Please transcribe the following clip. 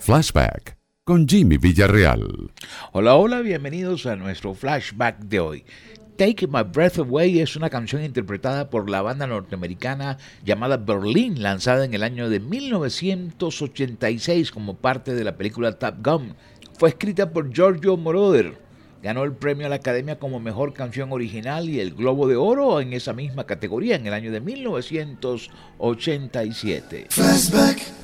Flashback con Jimmy Villarreal. Hola, hola, bienvenidos a nuestro flashback de hoy. Take My Breath Away es una canción interpretada por la banda norteamericana llamada Berlin, lanzada en el año de 1986 como parte de la película Top Gun. Fue escrita por Giorgio Moroder. Ganó el premio a la Academia como Mejor Canción Original y el Globo de Oro en esa misma categoría en el año de 1987. Flashback.